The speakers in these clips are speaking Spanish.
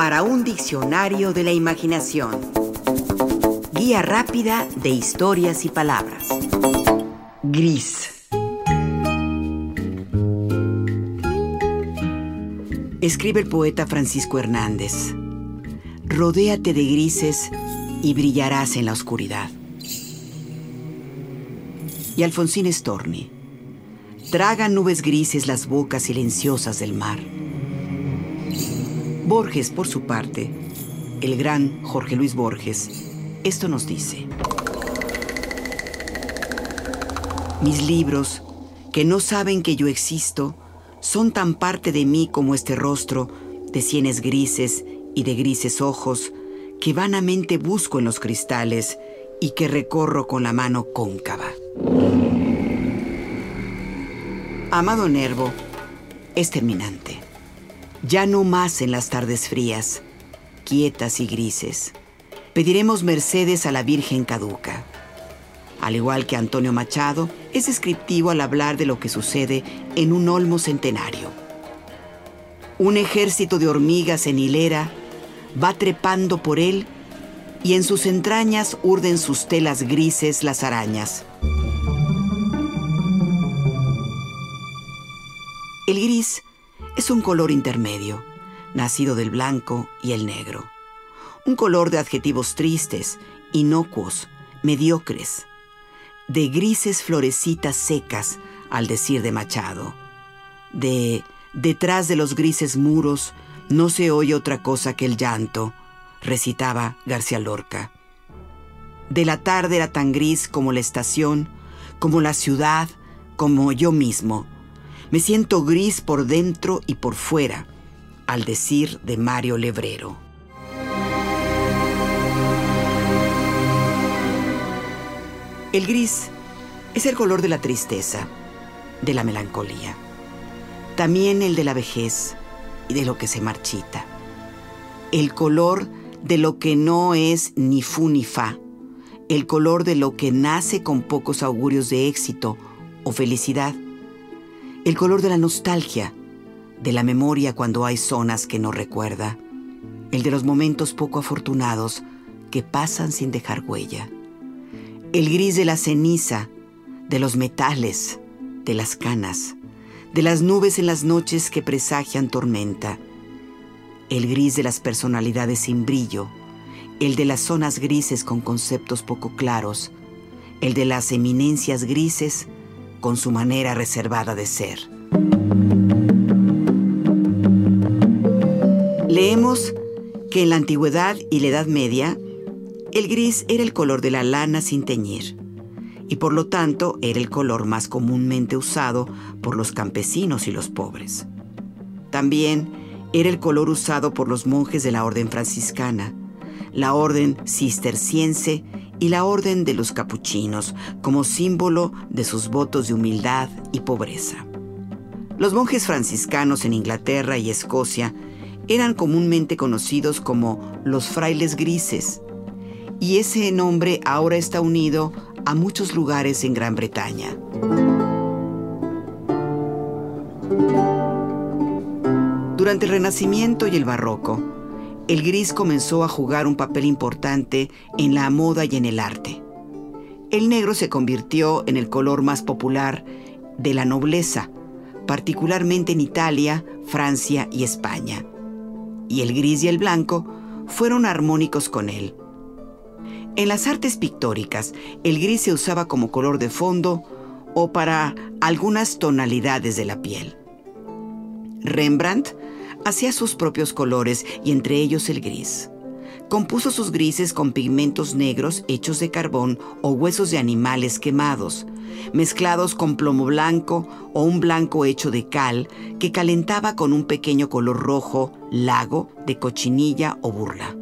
para un diccionario de la imaginación. Guía rápida de historias y palabras. Gris. Escribe el poeta Francisco Hernández. Rodéate de grises y brillarás en la oscuridad. Y Alfonsín Storni. Tragan nubes grises las bocas silenciosas del mar Borges, por su parte, el gran Jorge Luis Borges, esto nos dice. Mis libros, que no saben que yo existo, son tan parte de mí como este rostro de sienes grises y de grises ojos que vanamente busco en los cristales y que recorro con la mano cóncava. Amado Nervo es terminante ya no más en las tardes frías, quietas y grises. Pediremos mercedes a la Virgen caduca. Al igual que Antonio Machado, es descriptivo al hablar de lo que sucede en un olmo centenario. Un ejército de hormigas en hilera va trepando por él y en sus entrañas urden sus telas grises las arañas. El gris es un color intermedio, nacido del blanco y el negro. Un color de adjetivos tristes, inocuos, mediocres, de grises florecitas secas, al decir de Machado, de detrás de los grises muros no se oye otra cosa que el llanto, recitaba García Lorca. De la tarde era tan gris como la estación, como la ciudad, como yo mismo, me siento gris por dentro y por fuera, al decir de Mario Lebrero. El gris es el color de la tristeza, de la melancolía, también el de la vejez y de lo que se marchita, el color de lo que no es ni fu ni fa, el color de lo que nace con pocos augurios de éxito o felicidad el color de la nostalgia, de la memoria cuando hay zonas que no recuerda, el de los momentos poco afortunados que pasan sin dejar huella, el gris de la ceniza, de los metales, de las canas, de las nubes en las noches que presagian tormenta, el gris de las personalidades sin brillo, el de las zonas grises con conceptos poco claros, el de las eminencias grises con su manera reservada de ser. Leemos que en la antigüedad y la Edad Media, el gris era el color de la lana sin teñir, y por lo tanto era el color más comúnmente usado por los campesinos y los pobres. También era el color usado por los monjes de la orden franciscana, la orden cisterciense y la orden de los capuchinos como símbolo de sus votos de humildad y pobreza. Los monjes franciscanos en Inglaterra y Escocia eran comúnmente conocidos como los frailes grises, y ese nombre ahora está unido a muchos lugares en Gran Bretaña. Durante el Renacimiento y el Barroco, el gris comenzó a jugar un papel importante en la moda y en el arte. El negro se convirtió en el color más popular de la nobleza, particularmente en Italia, Francia y España. Y el gris y el blanco fueron armónicos con él. En las artes pictóricas, el gris se usaba como color de fondo o para algunas tonalidades de la piel. Rembrandt hacía sus propios colores y entre ellos el gris. Compuso sus grises con pigmentos negros hechos de carbón o huesos de animales quemados, mezclados con plomo blanco o un blanco hecho de cal que calentaba con un pequeño color rojo, lago, de cochinilla o burla.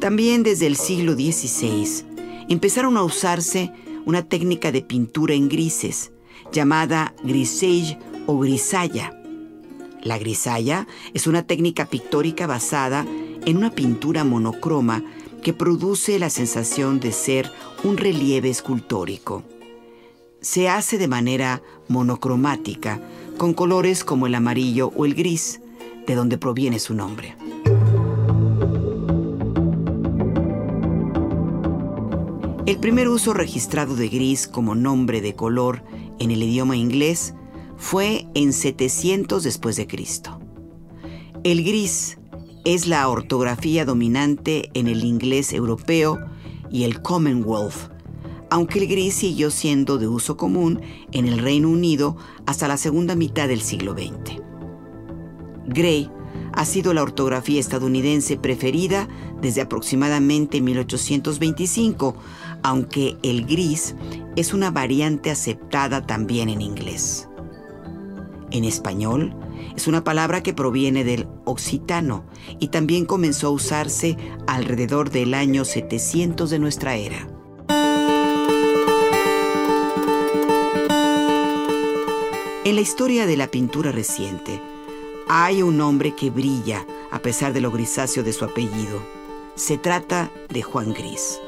También desde el siglo XVI empezaron a usarse una técnica de pintura en grises llamada grisage o grisalla. La grisalla es una técnica pictórica basada en una pintura monocroma que produce la sensación de ser un relieve escultórico. Se hace de manera monocromática con colores como el amarillo o el gris, de donde proviene su nombre. El primer uso registrado de gris como nombre de color en el idioma inglés fue en 700 después de Cristo. El gris es la ortografía dominante en el inglés europeo y el Commonwealth, aunque el gris siguió siendo de uso común en el Reino Unido hasta la segunda mitad del siglo XX. Gray ha sido la ortografía estadounidense preferida desde aproximadamente 1825, aunque el gris es una variante aceptada también en inglés. En español, es una palabra que proviene del occitano y también comenzó a usarse alrededor del año 700 de nuestra era. En la historia de la pintura reciente, hay un hombre que brilla a pesar de lo grisáceo de su apellido. Se trata de Juan Gris.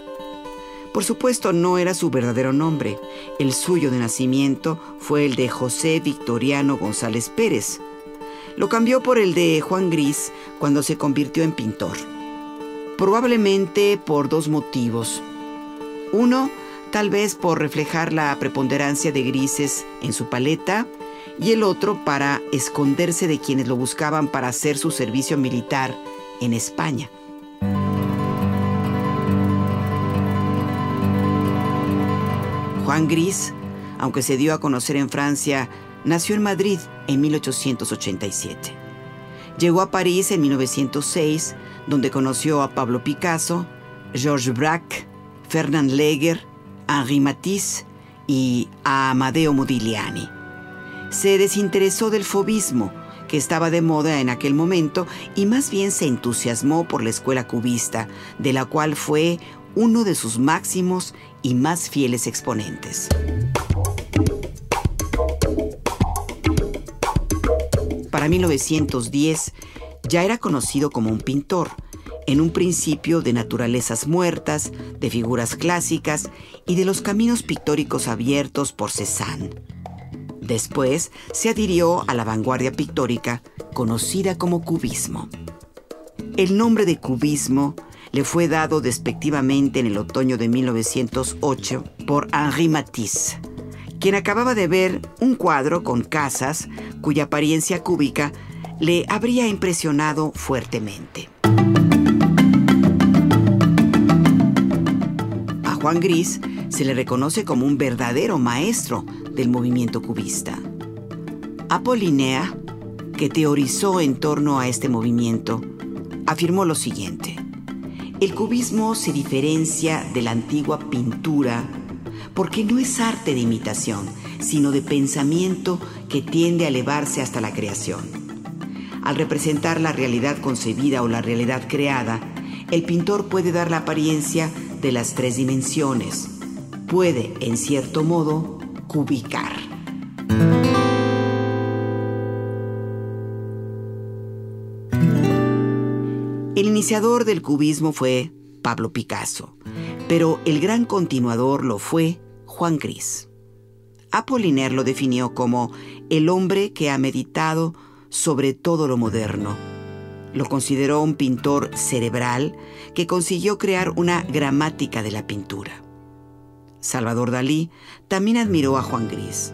Por supuesto, no era su verdadero nombre. El suyo de nacimiento fue el de José Victoriano González Pérez. Lo cambió por el de Juan Gris cuando se convirtió en pintor. Probablemente por dos motivos. Uno, tal vez por reflejar la preponderancia de grises en su paleta, y el otro para esconderse de quienes lo buscaban para hacer su servicio militar en España. Juan Gris, aunque se dio a conocer en Francia, nació en Madrid en 1887. Llegó a París en 1906, donde conoció a Pablo Picasso, Georges Braque, Fernand Leger, Henri Matisse y a Amadeo Modigliani. Se desinteresó del fobismo, que estaba de moda en aquel momento, y más bien se entusiasmó por la escuela cubista, de la cual fue uno de sus máximos y más fieles exponentes. Para 1910 ya era conocido como un pintor, en un principio de naturalezas muertas, de figuras clásicas y de los caminos pictóricos abiertos por Cézanne. Después se adhirió a la vanguardia pictórica conocida como cubismo. El nombre de cubismo le fue dado despectivamente en el otoño de 1908 por Henri Matisse, quien acababa de ver un cuadro con casas cuya apariencia cúbica le habría impresionado fuertemente. A Juan Gris se le reconoce como un verdadero maestro del movimiento cubista. Apollinea, que teorizó en torno a este movimiento, afirmó lo siguiente. El cubismo se diferencia de la antigua pintura porque no es arte de imitación, sino de pensamiento que tiende a elevarse hasta la creación. Al representar la realidad concebida o la realidad creada, el pintor puede dar la apariencia de las tres dimensiones. Puede, en cierto modo, cubicar. El iniciador del cubismo fue Pablo Picasso, pero el gran continuador lo fue Juan Gris. Apollinaire lo definió como el hombre que ha meditado sobre todo lo moderno. Lo consideró un pintor cerebral que consiguió crear una gramática de la pintura. Salvador Dalí también admiró a Juan Gris.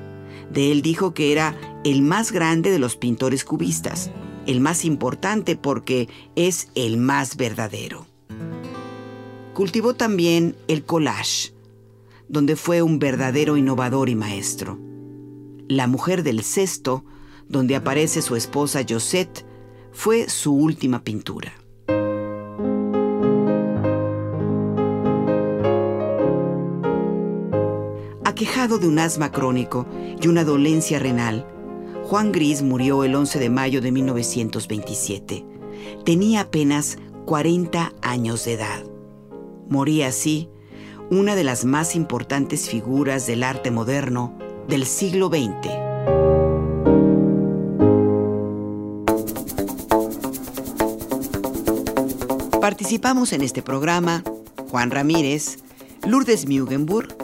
De él dijo que era el más grande de los pintores cubistas, el más importante porque es el más verdadero. Cultivó también el collage, donde fue un verdadero innovador y maestro. La mujer del cesto, donde aparece su esposa Josette, fue su última pintura. Aquejado de un asma crónico y una dolencia renal, Juan Gris murió el 11 de mayo de 1927. Tenía apenas 40 años de edad. Moría así una de las más importantes figuras del arte moderno del siglo XX. Participamos en este programa Juan Ramírez, Lourdes Mugenburg,